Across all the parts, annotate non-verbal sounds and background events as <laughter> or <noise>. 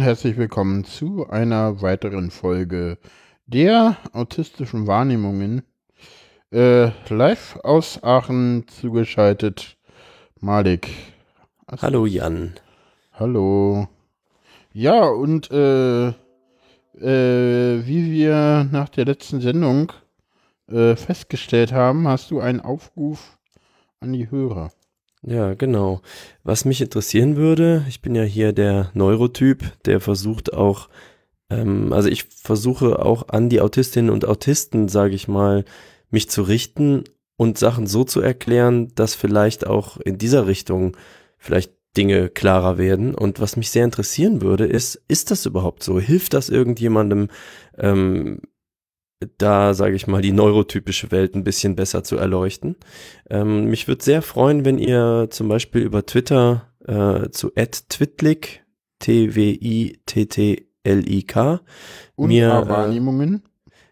Und herzlich willkommen zu einer weiteren Folge der autistischen Wahrnehmungen. Äh, live aus Aachen zugeschaltet Malik. Hallo Jan. Hallo. Ja, und äh, äh, wie wir nach der letzten Sendung äh, festgestellt haben, hast du einen Aufruf an die Hörer. Ja, genau. Was mich interessieren würde, ich bin ja hier der Neurotyp, der versucht auch, ähm, also ich versuche auch an die Autistinnen und Autisten, sage ich mal, mich zu richten und Sachen so zu erklären, dass vielleicht auch in dieser Richtung vielleicht Dinge klarer werden. Und was mich sehr interessieren würde, ist, ist das überhaupt so? Hilft das irgendjemandem, ähm, da, sage ich mal, die neurotypische Welt ein bisschen besser zu erleuchten. Ähm, mich würde sehr freuen, wenn ihr zum Beispiel über Twitter äh, zu @twitlik T-W-I-T-T-L-I-K mir Wahrnehmungen.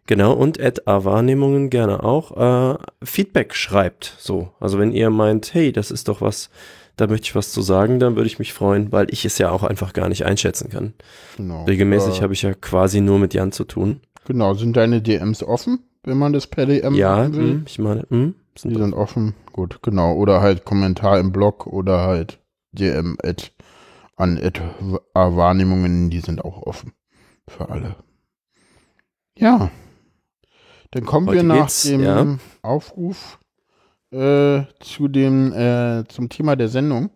Genau, und Wahrnehmungen gerne auch äh, Feedback schreibt. So, also wenn ihr meint, hey, das ist doch was, da möchte ich was zu sagen, dann würde ich mich freuen, weil ich es ja auch einfach gar nicht einschätzen kann. Genau. Regelmäßig äh, habe ich ja quasi nur mit Jan zu tun. Genau, sind deine DMs offen, wenn man das per DM ja, will? Ja, hm, ich meine, mh, sind die sind offen. Gut, genau. Oder halt Kommentar im Blog oder halt DM at, an at Wahrnehmungen, die sind auch offen für alle. Ja. Dann kommen Heute wir nach dem ja. Aufruf äh, zu dem, äh, zum Thema der Sendung.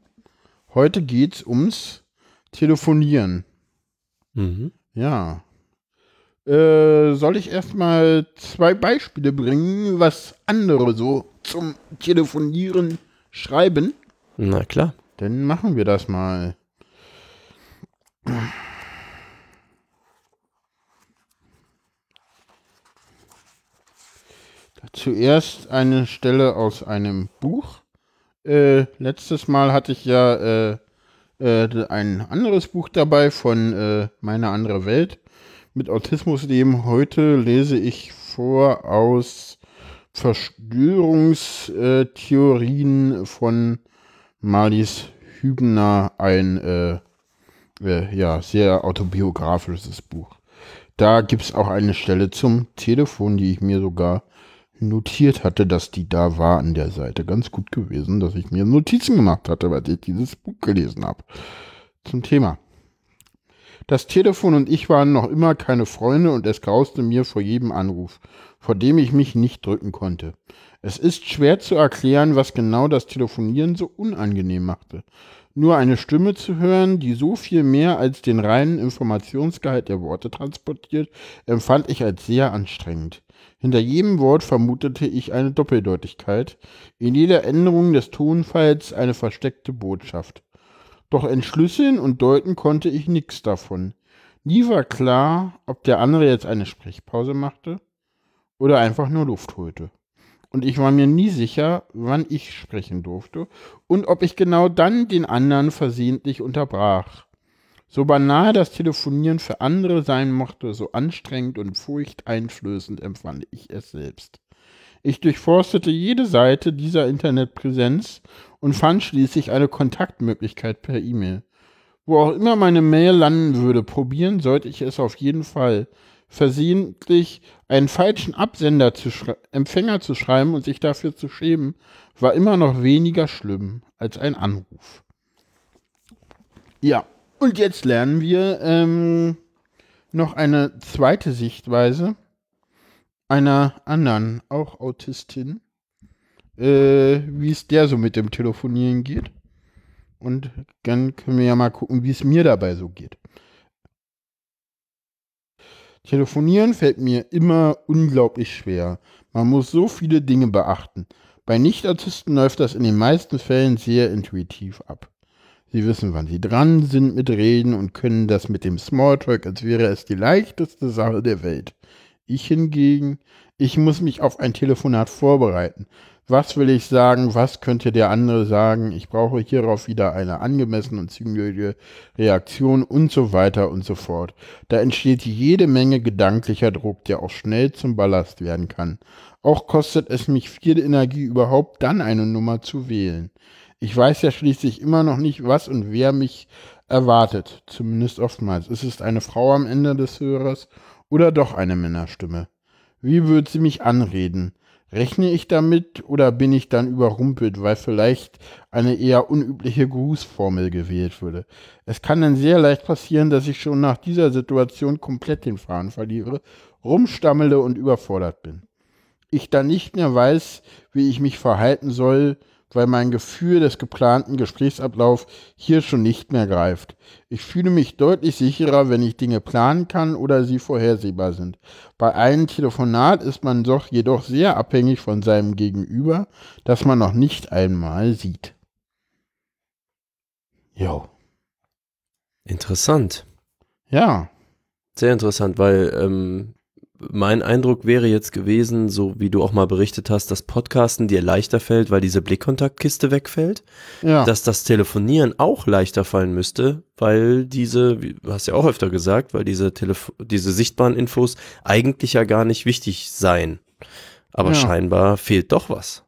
Heute geht es ums Telefonieren. Mhm. Ja. Äh, soll ich erstmal zwei Beispiele bringen, was andere so zum Telefonieren schreiben? Na klar. Dann machen wir das mal. Zuerst eine Stelle aus einem Buch. Äh, letztes Mal hatte ich ja äh, äh, ein anderes Buch dabei von äh, Meine andere Welt mit Autismus leben. Heute lese ich vor aus Verschwörungstheorien von Marlies Hübner, ein äh, äh, ja, sehr autobiografisches Buch. Da gibt es auch eine Stelle zum Telefon, die ich mir sogar notiert hatte, dass die da war an der Seite. Ganz gut gewesen, dass ich mir Notizen gemacht hatte, weil ich dieses Buch gelesen habe. Zum Thema. Das Telefon und ich waren noch immer keine Freunde und es grauste mir vor jedem Anruf, vor dem ich mich nicht drücken konnte. Es ist schwer zu erklären, was genau das Telefonieren so unangenehm machte. Nur eine Stimme zu hören, die so viel mehr als den reinen Informationsgehalt der Worte transportiert, empfand ich als sehr anstrengend. Hinter jedem Wort vermutete ich eine Doppeldeutigkeit, in jeder Änderung des Tonfalls eine versteckte Botschaft. Doch entschlüsseln und deuten konnte ich nichts davon. Nie war klar, ob der andere jetzt eine Sprechpause machte oder einfach nur Luft holte. Und ich war mir nie sicher, wann ich sprechen durfte und ob ich genau dann den anderen versehentlich unterbrach. So banal das Telefonieren für andere sein mochte, so anstrengend und furchteinflößend empfand ich es selbst. Ich durchforstete jede Seite dieser Internetpräsenz und fand schließlich eine Kontaktmöglichkeit per E-Mail. Wo auch immer meine Mail landen würde, probieren sollte ich es auf jeden Fall. Versehentlich einen falschen Absender zu Empfänger zu schreiben und sich dafür zu schämen, war immer noch weniger schlimm als ein Anruf. Ja, und jetzt lernen wir ähm, noch eine zweite Sichtweise einer anderen, auch Autistin, äh, wie es der so mit dem Telefonieren geht. Und dann können wir ja mal gucken, wie es mir dabei so geht. Telefonieren fällt mir immer unglaublich schwer. Man muss so viele Dinge beachten. Bei Nicht-Autisten läuft das in den meisten Fällen sehr intuitiv ab. Sie wissen, wann sie dran sind mit Reden und können das mit dem Smalltalk, als wäre es die leichteste Sache der Welt. Ich hingegen, ich muss mich auf ein Telefonat vorbereiten. Was will ich sagen? Was könnte der andere sagen? Ich brauche hierauf wieder eine angemessene und zügige Reaktion und so weiter und so fort. Da entsteht jede Menge gedanklicher Druck, der auch schnell zum Ballast werden kann. Auch kostet es mich viel Energie, überhaupt dann eine Nummer zu wählen. Ich weiß ja schließlich immer noch nicht, was und wer mich erwartet, zumindest oftmals. Ist es eine Frau am Ende des Hörers oder doch eine Männerstimme? Wie wird sie mich anreden? Rechne ich damit oder bin ich dann überrumpelt, weil vielleicht eine eher unübliche Grußformel gewählt würde? Es kann dann sehr leicht passieren, dass ich schon nach dieser Situation komplett den Faden verliere, rumstammele und überfordert bin. Ich dann nicht mehr weiß, wie ich mich verhalten soll, weil mein Gefühl des geplanten Gesprächsablaufs hier schon nicht mehr greift. Ich fühle mich deutlich sicherer, wenn ich Dinge planen kann oder sie vorhersehbar sind. Bei einem Telefonat ist man doch jedoch sehr abhängig von seinem Gegenüber, das man noch nicht einmal sieht. Jo. Interessant. Ja. Sehr interessant, weil ähm, mein Eindruck wäre jetzt gewesen, so wie du auch mal berichtet hast, dass Podcasten dir leichter fällt, weil diese Blickkontaktkiste wegfällt. Ja. Dass das Telefonieren auch leichter fallen müsste, weil diese, wie du hast ja auch öfter gesagt, weil diese, Telef diese sichtbaren Infos eigentlich ja gar nicht wichtig seien. Aber Ja. scheinbar fehlt doch was.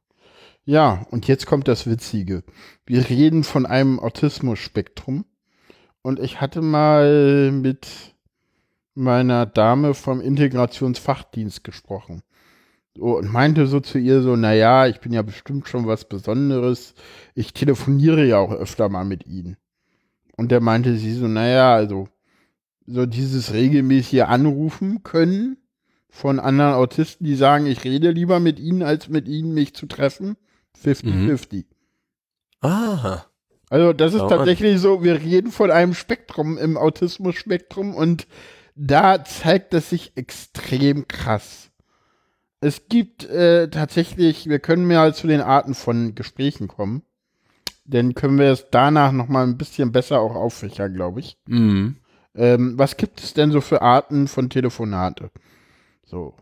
Ja, und jetzt kommt das Witzige. Wir reden von einem Autismus-Spektrum. Und ich hatte mal mit meiner Dame vom Integrationsfachdienst gesprochen. So, und meinte so zu ihr so, naja, ich bin ja bestimmt schon was Besonderes. Ich telefoniere ja auch öfter mal mit ihnen. Und der meinte sie so, naja, also so dieses regelmäßige Anrufen können von anderen Autisten, die sagen, ich rede lieber mit ihnen, als mit ihnen mich zu treffen. 50-50. Aha. Also das ist Schau an. tatsächlich so, wir reden von einem Spektrum im Autismus-Spektrum und da zeigt es sich extrem krass. Es gibt äh, tatsächlich, wir können mehr zu den Arten von Gesprächen kommen. Denn können wir es danach noch mal ein bisschen besser auch auffächern, glaube ich. Mhm. Ähm, was gibt es denn so für Arten von Telefonate? So.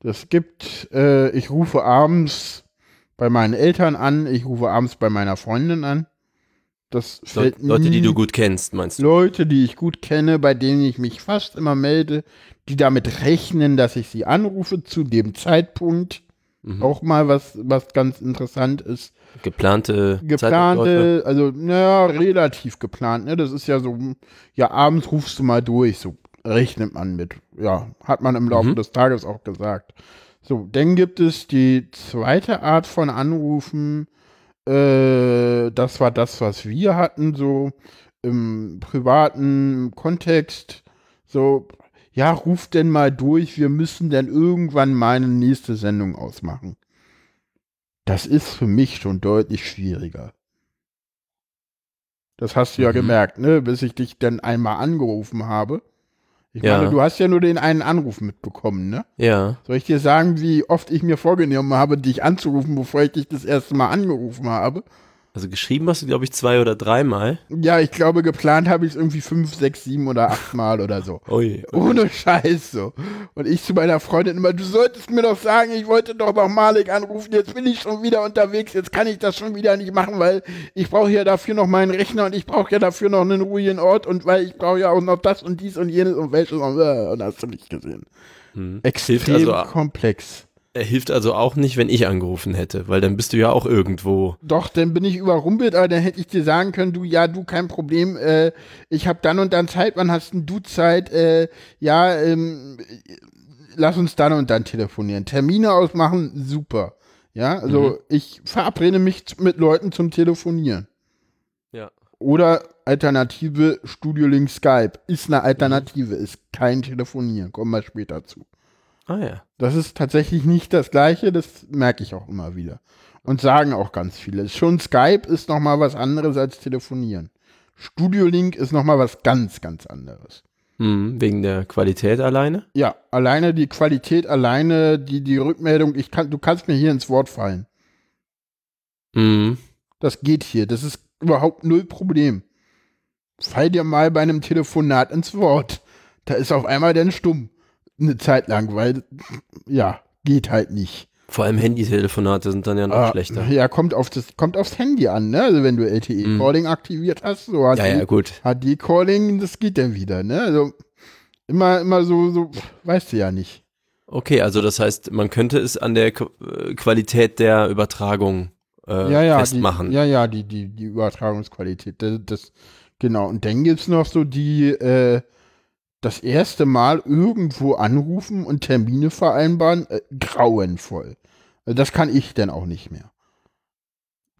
Das gibt, äh, ich rufe abends bei meinen Eltern an, ich rufe abends bei meiner Freundin an. Das Le Leute, die du gut kennst, meinst du? Leute, die ich gut kenne, bei denen ich mich fast immer melde, die damit rechnen, dass ich sie anrufe zu dem Zeitpunkt. Mhm. Auch mal was, was ganz interessant ist. Geplante? Geplante, also, naja, relativ geplant, ne? Das ist ja so, ja, abends rufst du mal durch, so rechnet man mit. Ja, hat man im Laufe Mhm. des Tages auch gesagt. So, dann gibt es die zweite Art von Anrufen. Äh, das war das, was wir hatten, so im privaten Kontext. So, ja, ruf denn mal durch, wir müssen dann irgendwann meine nächste Sendung ausmachen. Das ist für mich schon deutlich schwieriger. Das hast du ja Mhm. gemerkt, ne? Bis ich dich dann einmal angerufen habe. Ich Ja. meine, du hast ja nur den einen Anruf mitbekommen, ne? Ja. Soll ich dir sagen, wie oft ich mir vorgenommen habe, dich anzurufen, bevor ich dich das erste Mal angerufen habe? Also geschrieben hast du, glaube ich, zwei oder dreimal. Ja, ich glaube, geplant habe ich es irgendwie fünf, sechs, sieben oder acht Mal oder so. <laughs> Ui. Ohne Scheiß so. Und ich zu meiner Freundin immer, du solltest mir doch sagen, ich wollte doch noch Malik anrufen, jetzt bin ich schon wieder unterwegs, jetzt kann ich das schon wieder nicht machen, weil ich brauche ja dafür noch meinen Rechner und ich brauche ja dafür noch einen ruhigen Ort und weil ich brauche ja auch noch das und dies und jenes und welches und, äh, und hast du nicht gesehen. Hm. Extrem also, komplex. Er hilft also auch nicht, wenn ich angerufen hätte, weil dann bist du ja auch irgendwo. Doch, dann bin ich überrumpelt, aber dann hätte ich dir sagen können, du, ja, du, kein Problem, äh, ich habe dann und dann Zeit, wann hast denn du Zeit? Äh, ja, ähm, lass uns dann und dann telefonieren. Termine ausmachen, super. Ja, also Mhm. ich verabrede mich mit Leuten zum Telefonieren. Ja. Oder Alternative Studio Link Skype. Ist eine Alternative, ist kein Telefonieren. Kommen wir später zu. Ah ja. Das ist tatsächlich nicht das Gleiche, das merke ich auch immer wieder. Und sagen auch ganz viele. Schon Skype ist noch mal was anderes als Telefonieren. Studio Link ist noch mal was ganz, ganz anderes. Hm, wegen der Qualität alleine? Ja, alleine die Qualität, alleine die, die Rückmeldung, ich kann, du kannst mir hier ins Wort fallen. Hm. Das geht hier. Das ist überhaupt null Problem. Fall dir mal bei einem Telefonat ins Wort. Da ist auf einmal dann stumm. Eine Zeit lang, weil, ja, geht halt nicht. Vor allem Handytelefonate sind dann ja noch Ah, schlechter. Ja, kommt, auf das, kommt aufs Handy an, ne? Also wenn du LTE-Calling aktiviert hast, so HD, Ja, ja, gut. HD-Calling, das geht dann wieder, ne? Also immer, immer so, so, weißt du ja nicht. Okay, also das heißt, man könnte es an der äh, Qualität der Übertragung äh, ja, ja, festmachen. Die, ja, ja, die, die, die Übertragungsqualität. Das, das Genau, und dann gibt es noch so die, äh, das erste Mal irgendwo anrufen und Termine vereinbaren, äh, grauenvoll. Also das kann ich denn auch nicht mehr.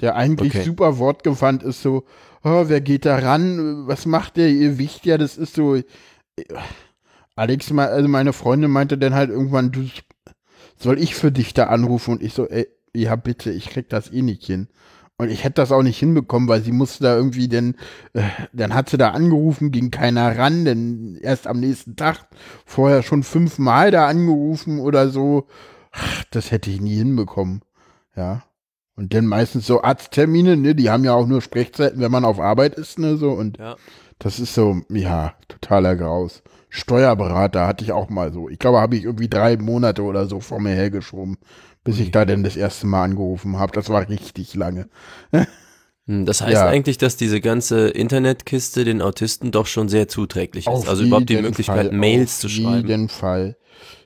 Der eigentlich Okay. super wortgewandt ist so, oh, wer geht da ran? Was macht der? Ihr Wicht ja, das ist so. äh, Alex, also meine Freundin meinte dann halt irgendwann, du soll ich für dich da anrufen? Und ich so, ey, ja bitte, ich krieg das eh nicht hin. Und ich hätte das auch nicht hinbekommen, weil sie musste da irgendwie, denn äh, dann hat sie da angerufen, ging keiner ran, denn erst am nächsten Tag vorher schon fünfmal da angerufen oder so. Ach, das hätte ich nie hinbekommen. Ja. Und dann meistens so Arzttermine, ne, die haben ja auch nur Sprechzeiten, wenn man auf Arbeit ist, ne, so. Und Ja. das ist so, ja, totaler Graus. Steuerberater hatte ich auch mal so. Ich glaube, habe ich irgendwie drei Monate oder so vor mir hergeschoben, bis ich da denn das erste Mal angerufen habe. Das war richtig lange. Hm, Das heißt Ja. eigentlich, dass diese ganze Internetkiste den Autisten doch schon sehr zuträglich ist. Auf Also überhaupt die Möglichkeit, Fall, Mails auf zu schreiben. jeden Fall.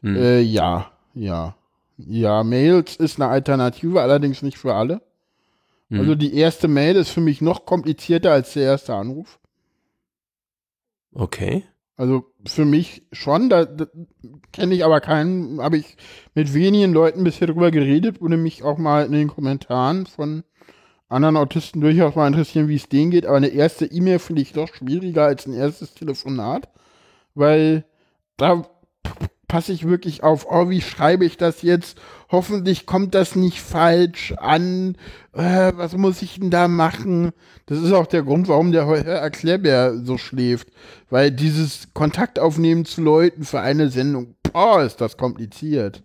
Hm. Äh, ja, ja. Ja, Mails ist eine Alternative, allerdings nicht für alle. Hm. Also die erste Mail ist für mich noch komplizierter als der erste Anruf. Okay. Also für mich schon, da, da kenne ich aber keinen, habe ich mit wenigen Leuten bisher drüber geredet, würde mich auch mal in den Kommentaren von anderen Autisten durchaus mal interessieren, wie es denen geht. Aber eine erste E-Mail finde ich doch schwieriger als ein erstes Telefonat, weil da passe ich wirklich auf, oh, wie schreibe ich das jetzt? Hoffentlich kommt das nicht falsch an. Äh, was muss ich denn da machen? Das ist auch der Grund, warum der Herr Erklärbär so schläft. Weil dieses Kontakt aufnehmen zu Leuten für eine Sendung, boah, ist das kompliziert.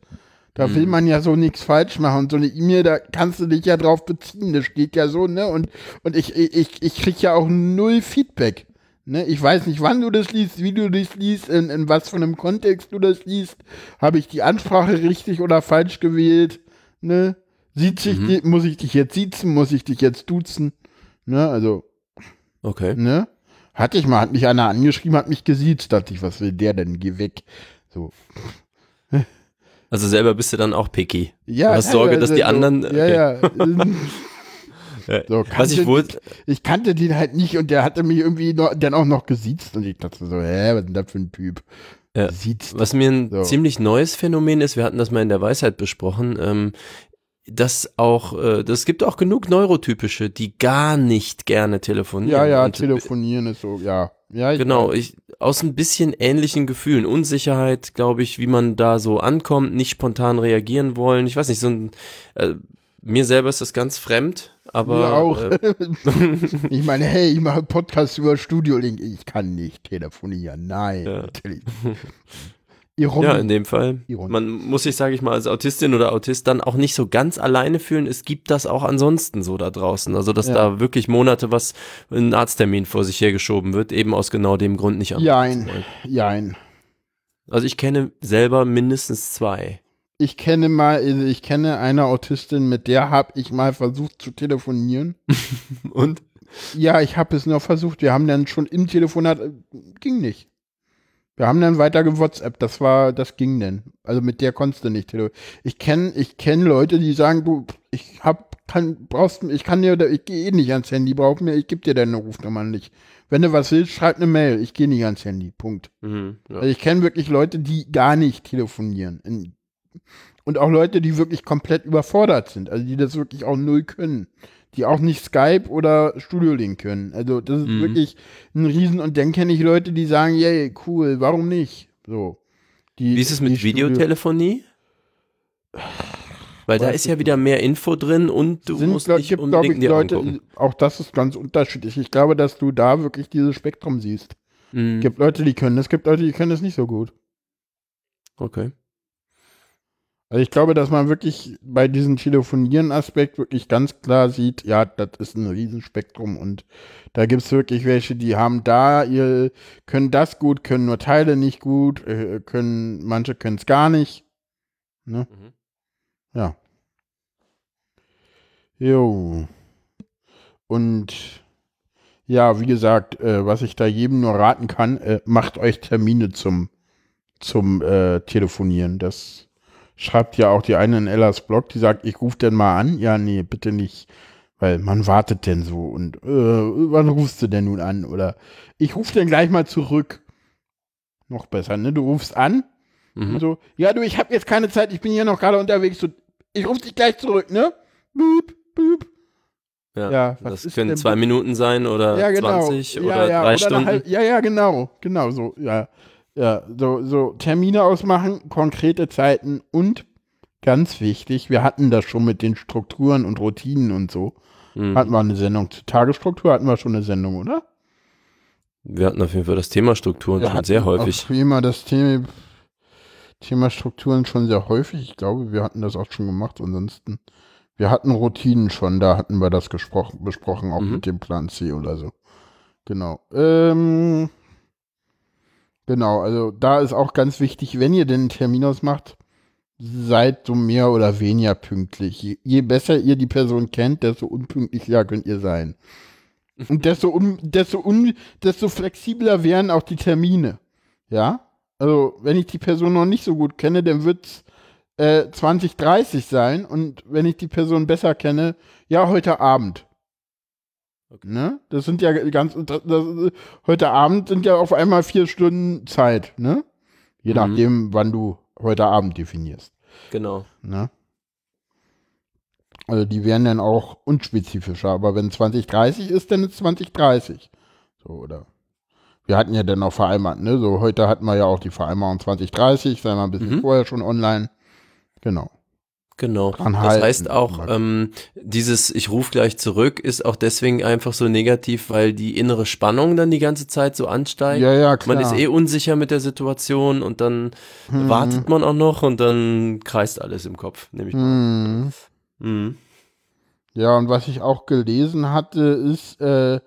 Da will man ja so nichts falsch machen. Und so eine E-Mail, da kannst du dich ja drauf beziehen. Das steht ja so, ne? Und, und ich, ich, ich krieg ja auch null Feedback. Ne? Ich weiß nicht, wann du das liest, wie du das liest, in, in was für einem Kontext du das liest. Habe ich die Ansprache richtig oder falsch gewählt? Ne? Sieht sich, die, muss ich dich jetzt siezen? Muss ich dich jetzt duzen? Ne? Also, Okay. ne? Hatte ich mal, hat mich einer angeschrieben, hat mich gesiezt, dachte ich, was will der denn? Geh weg. So. Also selber bist du dann auch picky. Ja, Du hast Sorge, dass die anderen- okay. ja. Ja. <laughs> So, Was ich kannte- wohl, ich kannte den halt nicht und der hatte mich irgendwie noch, dann auch noch gesiezt und ich dachte so, hä, was ist denn das für ein Typ? Ja. Siezt. was mir ein So. ziemlich neues Phänomen ist, wir hatten das mal in der Weisheit besprochen, ähm, dass auch, äh, das gibt auch genug Neurotypische, die gar nicht gerne telefonieren. Ja, ja, telefonieren ist so, ja. Ja, ich Genau, ich, aus ein bisschen ähnlichen Gefühlen. Unsicherheit, glaube ich, wie man da so ankommt, nicht spontan reagieren wollen. Ich weiß nicht, so ein, äh, mir selber ist das ganz fremd, aber. Mir auch. Äh, <laughs> ich meine, hey, ich mache Podcast über Studio Link. Ich kann nicht telefonieren. Nein, Ja. natürlich. <laughs> Ironie. ja, in dem Fall. Ironie. Man muss sich, sage ich mal, als Autistin oder Autist dann auch nicht so ganz alleine fühlen. Es gibt das auch ansonsten so da draußen. Also, dass Ja. da wirklich Monate was, ein Arzttermin vor sich hergeschoben wird, eben aus genau dem Grund nicht Jein. Jein. Also, ich kenne selber mindestens zwei. Ich kenne mal, ich kenne eine Autistin, mit der habe ich mal versucht zu telefonieren. <laughs> Und? Ja, ich habe es nur versucht. Wir haben dann schon im Telefonat, äh, ging nicht. Wir haben dann weiter gewhatsApp, das war, das ging denn. Also mit der konntest du nicht telefonieren. Ich kenne, ich kenne Leute, die sagen, du, ich hab, kann, brauchst, ich kann dir, ich gehe eh nicht ans Handy, brauch mir, ich gebe dir deine Rufnummer nicht. Wenn du was willst, schreib eine Mail, ich gehe nicht ans Handy, Punkt. Mhm, ja. Also ich kenne wirklich Leute, die gar nicht telefonieren. In- Und auch Leute, die wirklich komplett überfordert sind, also die das wirklich auch null können. Die auch nicht Skype oder Studio Link können. Also das ist Mhm. wirklich ein Riesen. Und dann kenne ich Leute, die sagen, yay, cool, warum nicht? So. Die, Wie ist es mit Videotelefonie? Weil da ist ja wieder mehr Info drin und du sind, musst glaub, nicht gibt, unbedingt ich, die Leute, auch das ist ganz unterschiedlich. Ich glaube, dass du da wirklich dieses Spektrum siehst. Mhm. Es gibt Leute, die können das, es gibt Leute, die können das nicht so gut. Okay. Also ich glaube, dass man wirklich bei diesem Telefonieren-Aspekt wirklich ganz klar sieht, ja, das ist ein Riesenspektrum und da gibt es wirklich welche, die haben da, ihr können das gut, können nur Teile nicht gut, äh, können, manche können es gar nicht. Ne? Mhm. Ja. Jo. Und ja, wie gesagt, äh, was ich da jedem nur raten kann, äh, macht euch Termine zum, zum äh, Telefonieren. Das schreibt ja auch die eine in Ellas Blog, die sagt, ich rufe denn mal an. Ja, nee, bitte nicht. Weil man wartet denn so und äh, wann rufst du denn nun an? Oder ich rufe denn gleich mal zurück. Noch besser, ne? Du rufst an Mhm. und so, ja du, ich habe jetzt keine Zeit, ich bin hier noch gerade unterwegs. So, ich rufe dich gleich zurück, ne? Boop, boop. Ja, Ja, was das können zwei Minuten sein oder ja, genau. 20 ja, oder ja, drei eine Stunden. halb- ja, ja, genau, genau so, ja. Ja, so, so Termine ausmachen, konkrete Zeiten und ganz wichtig, wir hatten das schon mit den Strukturen und Routinen und so. Mhm. Hatten wir eine Sendung zur Tagesstruktur, hatten wir schon eine Sendung, oder? Wir hatten auf jeden Fall das Thema Strukturen schon sehr häufig. Auch immer das Thema, Thema Strukturen schon sehr häufig. Ich glaube, wir hatten das auch schon gemacht. Ansonsten, wir hatten Routinen schon, da hatten wir das gesprochen, besprochen, auch Mhm. mit dem Plan C oder so. Genau. Ähm, genau, also da ist auch ganz wichtig, wenn ihr den Termin ausmacht, seid so mehr oder weniger pünktlich. Je, besser ihr die Person kennt, desto unpünktlicher könnt ihr sein. Und desto, un, desto, un, desto flexibler wären auch die Termine. Ja? Also, wenn ich die Person noch nicht so gut kenne, dann wird es äh, 2030 sein. Und wenn ich die Person besser kenne, ja, heute Abend. Okay. Ne? Das sind ja ganz, das, das, heute Abend sind ja auf einmal vier Stunden Zeit, ne? Je Mhm. nachdem, wann du heute Abend definierst. Genau. Ne? Also die wären dann auch unspezifischer, aber wenn 2030 ist, dann ist 2030. So, oder? Wir hatten ja dann auch vereinbart, ne? So, heute hatten wir ja auch die Vereinbarung 2030, sei mal ein bisschen Mhm. vorher schon online. Genau. Genau. Das heißt auch, ähm, dieses Ich rufe gleich zurück ist auch deswegen einfach so negativ, weil die innere Spannung dann die ganze Zeit so ansteigt. Ja, ja, klar. Man ist eh unsicher mit der Situation und dann Mhm. wartet man auch noch und dann kreist alles im Kopf, nehme ich mal. Mhm. Mhm. Ja, und was ich auch gelesen hatte, ist, äh,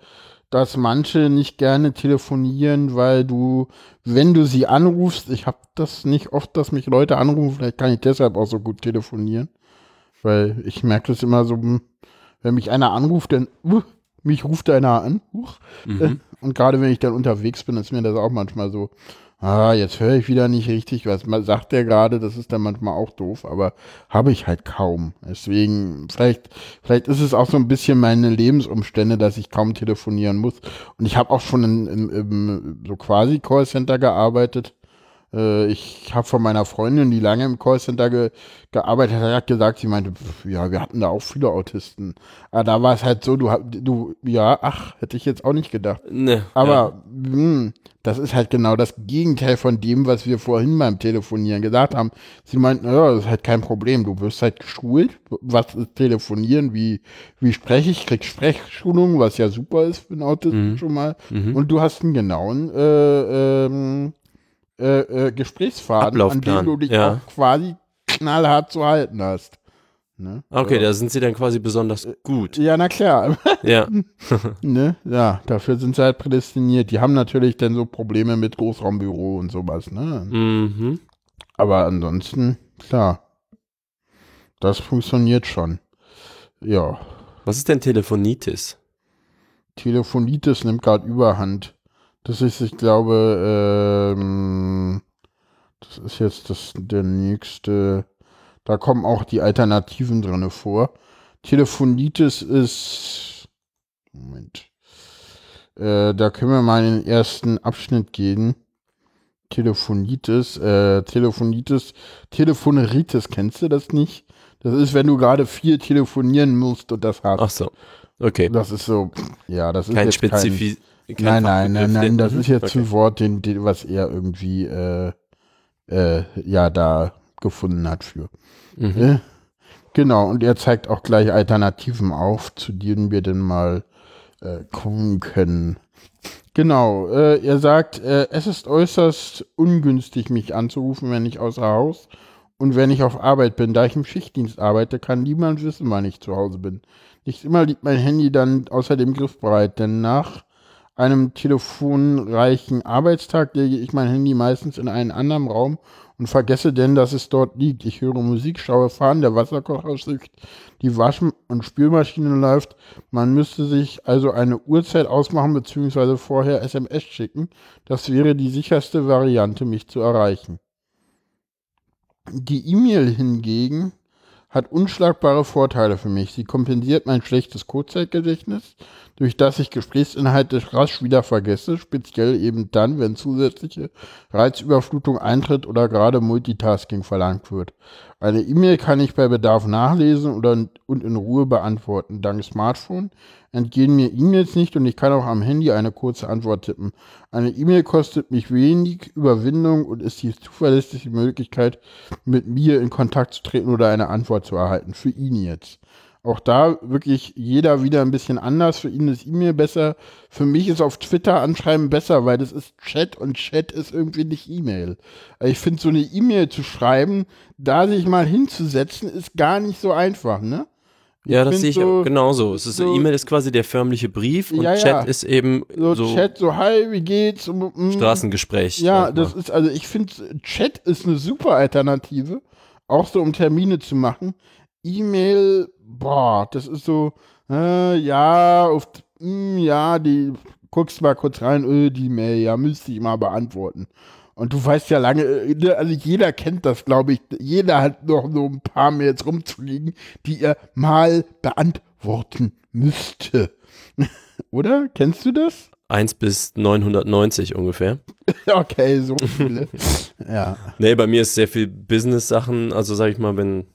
dass manche nicht gerne telefonieren, weil du, wenn du sie anrufst, ich habe das nicht oft, dass mich Leute anrufen, vielleicht kann ich deshalb auch so gut telefonieren, weil ich merke das immer so, hm, wenn mich einer anruft, dann, uh, mich ruft einer an, huch. Mhm. und gerade wenn ich dann unterwegs bin, ist mir das auch manchmal so, ah, jetzt höre ich wieder nicht richtig, was man sagt der gerade, das ist dann manchmal auch doof, aber habe ich halt kaum. Deswegen, vielleicht, vielleicht ist es auch so ein bisschen meine Lebensumstände, dass ich kaum telefonieren muss. Und ich habe auch schon in, in, im so quasi Callcenter gearbeitet. Äh, Ich habe von meiner Freundin, die lange im Callcenter ge gearbeitet hat, gesagt, sie meinte, pf, ja, wir hatten da auch viele Autisten. Aber da war es halt so, du, du, ja, ach, hätte ich jetzt auch nicht gedacht. Ne, Aber mh, das ist halt genau das Gegenteil von dem, was wir vorhin beim Telefonieren gesagt haben. Sie meinten, ja, das ist halt kein Problem. Du wirst halt geschult. Was ist Telefonieren? Wie, wie spreche ich? Krieg Sprechschulung, was ja super ist für einen Autisten Mhm. schon mal. ja. Mhm. Und du hast einen genauen äh, ähm, äh, äh, Gesprächsfaden, an dem du dich ja. auch quasi knallhart zu halten hast. Ne? Okay, ja. da sind sie dann quasi besonders gut. ja, na klar. <laughs> Ja. <laughs> Ne? Ja, dafür sind sie halt prädestiniert. Die haben natürlich dann so Probleme mit Großraumbüro und sowas, ne? Mhm. Aber ansonsten, klar. Das funktioniert schon. Ja. Was ist denn Telefonitis? Telefonitis nimmt gerade Überhand. Das ist, ich glaube, ähm, das ist jetzt das, der nächste. Da kommen auch die Alternativen drinne vor. Telefonitis ist. Moment. Äh, da können wir mal in den ersten Abschnitt gehen. Telefonitis, äh, Telefonitis, Telefoneritis, kennst du das nicht? Das ist, wenn du gerade viel telefonieren musst und das hast. Ach so. Okay. Das ist so, ja, das ist Kein jetzt Spezifi Kein, nein, nein, nein, nein, das ist jetzt Okay. ein Wort, den, den, was er irgendwie, äh, äh, ja, da gefunden hat für. Mhm. Äh, genau, und er zeigt auch gleich Alternativen auf, zu denen wir dann mal äh, kommen können. Genau, äh, er sagt, äh, es ist äußerst ungünstig, mich anzurufen, wenn ich außer Haus und wenn ich auf Arbeit bin. Da ich im Schichtdienst arbeite, kann niemand wissen, wann ich zu Hause bin. Nicht immer liegt mein Handy dann außerdem griffbereit, denn nach einem telefonreichen Arbeitstag lege ich mein Handy meistens in einen anderen Raum und vergesse denn, dass es dort liegt. Ich höre Musik, schaue Fahren, der Wasserkocher sieht, die Wasch- und Spülmaschine läuft. Man müsste sich also eine Uhrzeit ausmachen bzw. vorher SMS schicken. Das wäre die sicherste Variante, mich zu erreichen. Die E-Mail hingegen hat unschlagbare Vorteile für mich. Sie kompensiert mein schlechtes Kurzzeitgedächtnis, durch das ich Gesprächsinhalte rasch wieder vergesse, speziell eben dann, wenn zusätzliche Reizüberflutung eintritt oder gerade Multitasking verlangt wird. Eine E-Mail kann ich bei Bedarf nachlesen oder und in Ruhe beantworten. Dank Smartphone entgehen mir E-Mails nicht und ich kann auch am Handy eine kurze Antwort tippen. Eine E-Mail kostet mich wenig Überwindung und ist die zuverlässige Möglichkeit, mit mir in Kontakt zu treten oder eine Antwort zu erhalten. Für ihn jetzt. Auch da wirklich jeder wieder ein bisschen anders. Für ihn ist E-Mail besser. Für mich ist auf Twitter anschreiben besser, weil das ist Chat und Chat ist irgendwie nicht E-Mail. Ich finde, so eine E-Mail zu schreiben, da sich mal hinzusetzen, ist gar nicht so einfach, ne? Ich Ja, das sehe ich so- auch genauso. Es ist, so- E-Mail ist quasi der förmliche Brief und Ja, Chat ja. ist eben So, so, Chat, so, hi, wie geht's? Mm, Straßengespräch. Ja, das mal. ist, also ich finde, Chat ist eine super Alternative, auch so um Termine zu machen. E-Mail, boah, das ist so, äh, ja, auf, mm, ja, die, guckst mal kurz rein, äh, die Mail, ja, müsste ich mal beantworten. Und du weißt ja lange, äh, ne, also jeder kennt das, glaube ich, jeder hat noch so ein paar Mails rumzuliegen, die er mal beantworten müsste. <laughs> Oder? Kennst du das? 1 bis 990 ungefähr. <laughs> Okay, so viele. <laughs> ja. Nee, bei mir ist sehr viel Business-Sachen, also sag ich mal, wenn,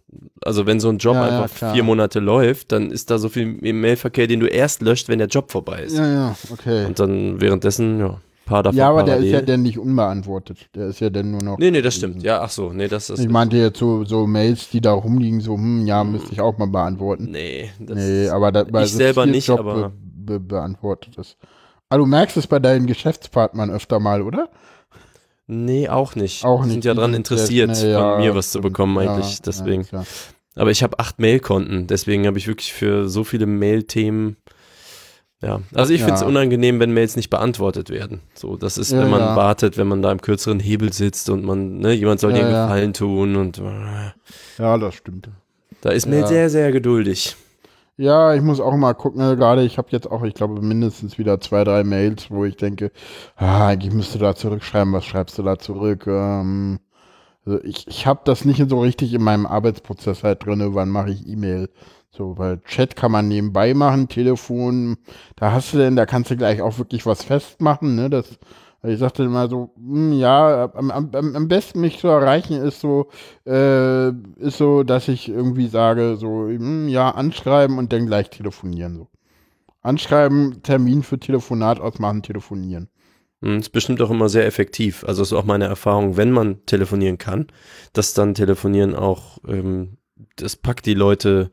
also wenn so ein Job Ja, ja, einfach klar. vier Monate läuft, dann ist da so viel Mailverkehr, den du erst löscht, wenn der Job vorbei ist. Ja, ja, okay. Und dann währenddessen, ja, paar davon Ja, aber der ist parallel. ja dann nicht unbeantwortet. Der ist ja dann nur noch. Nee, nee, das stimmt. Ja, ach so, nee, das ist. Ich meinte jetzt so, so Mails, die da rumliegen, so, hm, ja, müsste ich auch mal beantworten. Nee, das Nee, aber da, ich selber nicht, Job aber- be, be, beantwortet ist. Aber du merkst es bei deinen Geschäftspartnern öfter mal, oder? Nee, auch nicht. Auch Die nicht. sind ja sind interessiert, schnell, ja, von mir was zu bekommen Ja, eigentlich, deswegen. Ja. Aber ich habe acht Mailkonten, deswegen habe ich wirklich für so viele Mail-Themen. Ja, also ich finde es Ja. unangenehm, wenn Mails nicht beantwortet werden. So, das ist, Ja, wenn man ja. wartet, wenn man da im kürzeren Hebel sitzt und man, ne, jemand soll Ja, dir einen ja. Gefallen tun und äh, ja, das stimmt. da ist Mail Ja. sehr, sehr geduldig. Ja, ich muss auch mal gucken, ne, gerade ich habe jetzt auch, ich glaube, mindestens wieder zwei, drei Mails, wo ich denke, ah, eigentlich müsste da zurückschreiben, was schreibst du da zurück? Ähm, also ich ich habe das nicht so richtig in meinem Arbeitsprozess halt drin, wann mache ich E-Mail. So, weil Chat kann man nebenbei machen, Telefon, da hast du denn, da kannst du gleich auch wirklich was festmachen, ne? Das, weil ich sagte immer so, hm, ja, am, am, am besten mich zu erreichen ist so, äh, ist so, dass ich irgendwie sage, so, hm, ja, anschreiben und dann gleich telefonieren. So. Anschreiben, Termin für Telefonat ausmachen, telefonieren. Hm, Ist bestimmt auch immer sehr effektiv. Also ist auch meine Erfahrung, wenn man telefonieren kann, dass dann Telefonieren auch, ähm, das packt die Leute,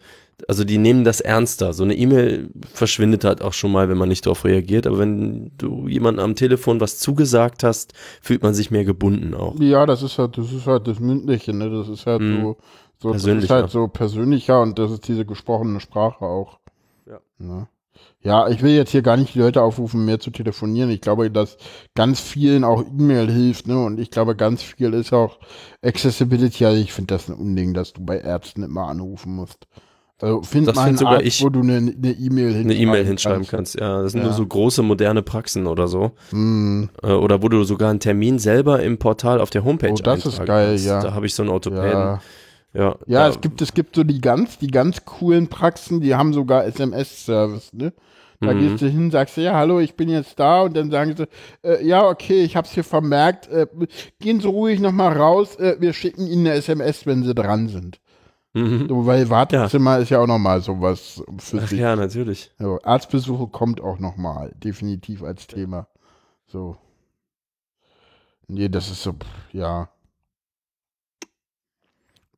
also die nehmen das ernster. So eine E-Mail verschwindet halt auch schon mal, wenn man nicht darauf reagiert. Aber wenn du jemandem am Telefon was zugesagt hast, fühlt man sich mehr gebunden auch. Ja, das ist halt, das ist halt das Mündliche, ne? Das ist halt Mhm. so, so das ist Persönlicher. halt so persönlicher und das ist diese gesprochene Sprache auch. Ja. Ne? Ja, ich will jetzt hier gar nicht die Leute aufrufen, mehr zu telefonieren. Ich glaube, dass ganz vielen auch E-Mail hilft, ne? Und ich glaube, ganz viel ist auch Accessibility. Also ich finde das ein Unding, dass du bei Ärzten immer anrufen musst. Also find Das mal find einen sogar Arzt, ich. wo du eine E-Mail Eine E-Mail hinschreiben kannst. Ja, das sind Ja. nur so große moderne Praxen oder so. Äh, Oder wo du sogar einen Termin selber im Portal auf der Homepage Oh, das ist geil, kannst. ja. Da habe ich so einen Orthopäden. ja. Ja, Ja, da- es gibt, es gibt so die ganz, die ganz coolen Praxen, die haben sogar SMS-Service, ne? Da Mhm. gehst du hin, sagst du, ja, hallo, ich bin jetzt da und dann sagen sie, äh, ja, okay, ich hab's hier vermerkt, äh, gehen Sie ruhig nochmal raus, äh, wir schicken Ihnen eine SMS, wenn Sie dran sind. Mhm. So, weil Wartezimmer ist ja auch nochmal sowas für Ach sich. ja, natürlich. So, Arztbesuche kommt auch nochmal, definitiv als Thema. So. Nee, das ist so, ja.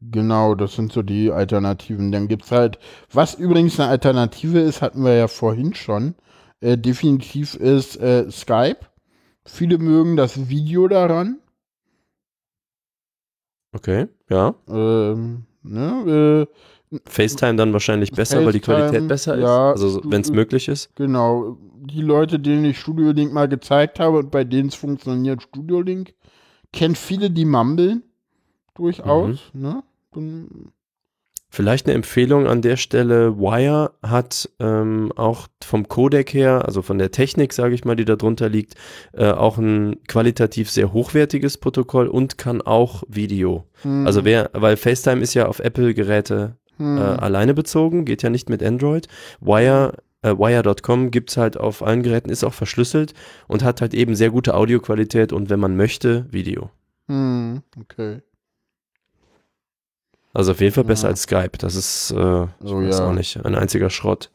Genau, das sind so die Alternativen. Dann gibt's halt, was übrigens eine Alternative ist, hatten wir ja vorhin schon, äh, definitiv ist äh, Skype. Viele mögen das Video daran. Okay, ja. Ähm, ne, äh, FaceTime dann wahrscheinlich besser, weil die FaceTime, Qualität besser ist. ja, also du- wenn es möglich ist. Genau, die Leute, denen ich Studio Link mal gezeigt habe und bei denen es funktioniert, Studio Link, kennen viele, die mumbeln, durchaus, Mhm. ne? Und, Vielleicht eine Empfehlung an der Stelle. Wire hat ähm, auch vom Codec her, also von der Technik, sage ich mal, die da drunter liegt, äh, auch ein qualitativ sehr hochwertiges Protokoll und kann auch Video. hm, Also wer, weil FaceTime ist ja auf Apple-Geräte Hm. äh, alleine bezogen, geht ja nicht mit Android. Wire, äh, Wire.com gibt es halt auf allen Geräten, ist auch verschlüsselt und hat halt eben sehr gute Audioqualität und wenn man möchte, Video. Hm, okay. Also auf jeden Fall besser Ja. als Skype. Das ist, äh, weiß ja. auch nicht, ein einziger Schrott.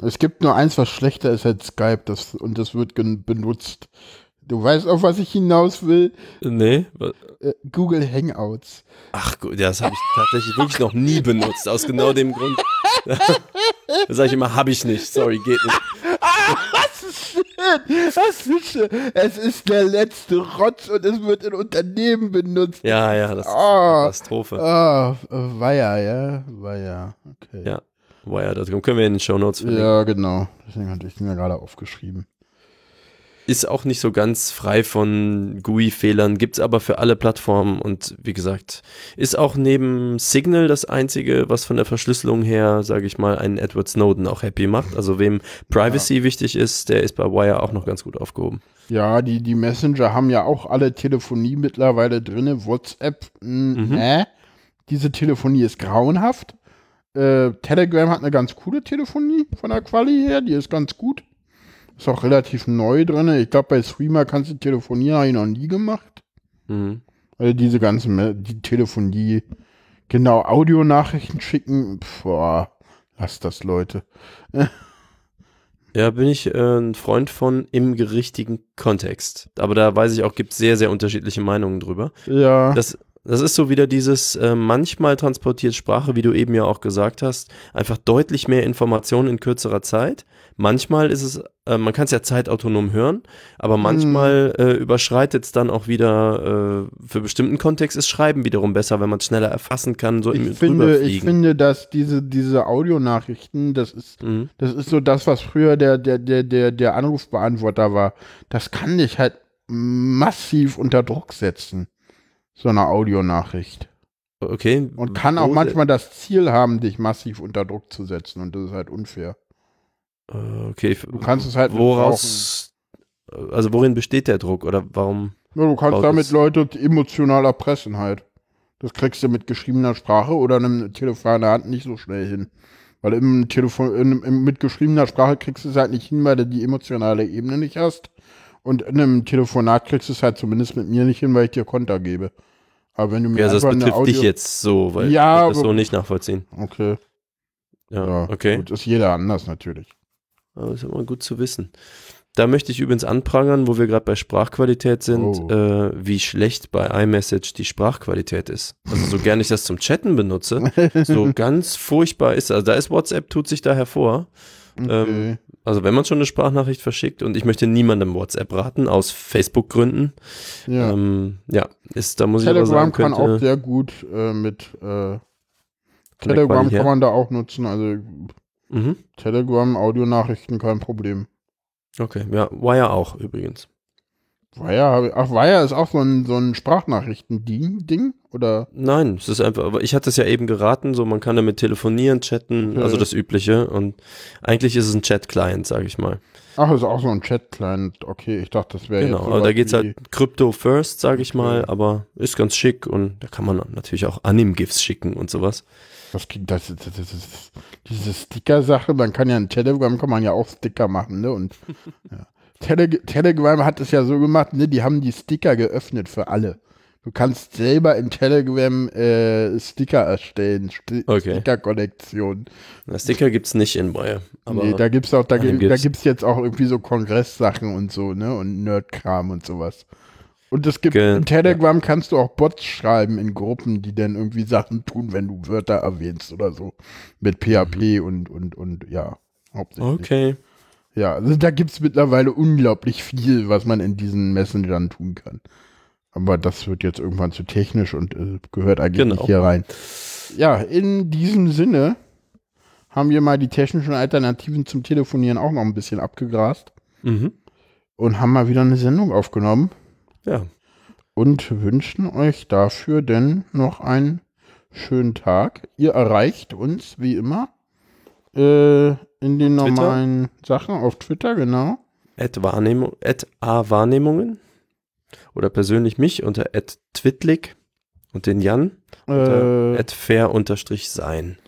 Es gibt nur eins, was schlechter ist als Skype, das, und das wird benutzt. Du weißt, auf was ich hinaus will? Nee? Äh, Google Hangouts. Ach gut, das habe ich tatsächlich wirklich noch nie benutzt, aus genau dem Grund. <laughs> da sage ich immer, habe ich nicht. Sorry, geht nicht. Das ist schön. <laughs> Das ist. Es ist der letzte Rotz und es wird in Unternehmen benutzt. Ja, ja, das ist Ah. eine Katastrophe. Äh, Weiher, ja? Weiher, okay. Ja. Wire.com können wir in den Show Notes verlinken. Ja, genau. Deswegen hatte ich den ja gerade aufgeschrieben. Ist auch nicht so ganz frei von GUI-Fehlern, gibt's aber für alle Plattformen und wie gesagt, ist auch neben Signal das einzige, was von der Verschlüsselung her, sage ich mal, einen Edward Snowden auch happy macht. Also wem Privacy wichtig ist, der ist bei Wire auch noch ganz gut aufgehoben. Ja, die, die Messenger haben ja auch alle Telefonie mittlerweile drin. WhatsApp, mh, Mhm. ne? Diese Telefonie ist grauenhaft. Äh, Telegram hat eine ganz coole Telefonie von der Quali her, die ist ganz gut. Ist auch relativ neu drin. Ich glaube, bei Streamer kannst du telefonieren, habe ich noch nie gemacht. Mhm. Also diese ganzen, die Telefonie, genau, Audionachrichten schicken, boah, lass das, Leute. Ja, bin ich äh, ein Freund von im richtigen Kontext. Aber da weiß ich auch, gibt sehr, sehr unterschiedliche Meinungen drüber. Ja, Das, das ist so wieder dieses, äh, manchmal transportiert Sprache, wie du eben ja auch gesagt hast, einfach deutlich mehr Informationen in kürzerer Zeit. Manchmal ist es, äh, man kann es ja zeitautonom hören, aber manchmal äh, überschreitet es dann auch wieder, äh, für bestimmten Kontext ist Schreiben wiederum besser, wenn man es schneller erfassen kann, so ich im finde, ich finde, dass diese, diese Audionachrichten, das ist Mhm. Das ist so das, was früher der, der, der, der, der Anrufbeantworter war. Das kann dich halt massiv unter Druck setzen. So eine Audionachricht. Okay. Und kann auch manchmal das Ziel haben, dich massiv unter Druck zu setzen. Und das ist halt unfair. Äh, Okay. Du kannst es halt Woraus, also worin besteht der Druck oder warum? Ja, du kannst damit es- Leute emotional erpressen halt. Das kriegst du mit geschriebener Sprache oder einem Telefon in der Hand nicht so schnell hin. Weil im Telefon, in, im, mit geschriebener Sprache kriegst du es halt nicht hin, weil du die emotionale Ebene nicht hast. Und in einem Telefonat kriegst du es halt zumindest mit mir nicht hin, weil ich dir Konter gebe. Aber wenn du mir Ja, also das betrifft dich Audio- jetzt so, weil Ja, ich das so nicht nachvollziehen. Okay, Ja, ja, okay. Gut, ist jeder anders natürlich. Aber ist immer gut zu wissen. Da möchte ich übrigens anprangern, wo wir gerade bei Sprachqualität sind, Oh. äh, wie schlecht bei iMessage die Sprachqualität ist. Also so gern ich das zum Chatten benutze, <laughs> so ganz furchtbar ist. Also da ist WhatsApp, tut sich da hervor. Okay. Also wenn man schon eine Sprachnachricht verschickt und ich möchte niemandem WhatsApp raten, aus Facebook-Gründen, ja. ähm, ja, ist, da muss ich aber Telegram sagen, kann könnte, auch sehr gut äh, mit äh, Telegram kann man da auch nutzen. Also Mhm. Telegram, Audionachrichten, kein Problem. Okay, ja, Wire auch übrigens. Wire, ach, Wire ist auch so ein, so ein Sprachnachrichten-Ding, Ding? Oder? Nein, es ist einfach, aber ich hatte es ja eben geraten, so man kann damit telefonieren, chatten, Okay. also das Übliche und eigentlich ist es ein Chat-Client, sage ich mal. Ach, ist auch so ein Chat-Client. Okay, ich dachte, das wäre Genau, jetzt aber da geht's halt Crypto first, sage ich mal, Okay. aber ist ganz schick und da kann man natürlich auch Anim-GIFs schicken und sowas. Das, das, das, das diese Sticker-Sache, man kann ja in Telegram kann man ja auch Sticker machen, ne? Und <laughs> ja. Tele Telegram hat es ja so gemacht, ne? Die haben die Sticker geöffnet für alle. Du kannst selber in Telegram äh, Sticker erstellen, Sti Okay. Sticker-Kollektion. Sticker gibt's nicht in aber Nee, da gibt's auch, da, gibt, da gibt's. jetzt auch irgendwie so Kongresssachen und so, ne? Und Nerdkram und sowas. Und es gibt Ge- in Telegram kannst du auch Bots schreiben in Gruppen, die dann irgendwie Sachen tun, wenn du Wörter erwähnst oder so. Mit PHP und, und, und ja, hauptsächlich. okay. Ja, also da gibt's mittlerweile unglaublich viel, was man in diesen Messengern tun kann. Aber das wird jetzt irgendwann zu technisch und äh, gehört eigentlich Genau. nicht hier rein. Ja, in diesem Sinne haben wir mal die technischen Alternativen zum Telefonieren auch noch ein bisschen abgegrast Mhm. und haben mal wieder eine Sendung aufgenommen Ja, und wünschen euch dafür denn noch einen schönen Tag. Ihr erreicht uns wie immer äh, in den Twitter? normalen Sachen auf Twitter, genau. at Wahrnehmung, at A Wahrnehmungen oder persönlich mich unter at Twitlik und den Jan unter Äh, at fair unterstrich sein.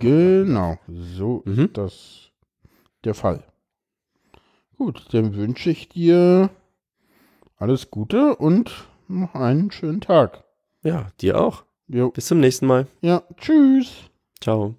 Genau, so Mhm. ist das der Fall. Gut, dann wünsche ich dir alles Gute und noch einen schönen Tag. Ja, dir auch. Jo. Bis zum nächsten Mal. Ja, tschüss. Ciao.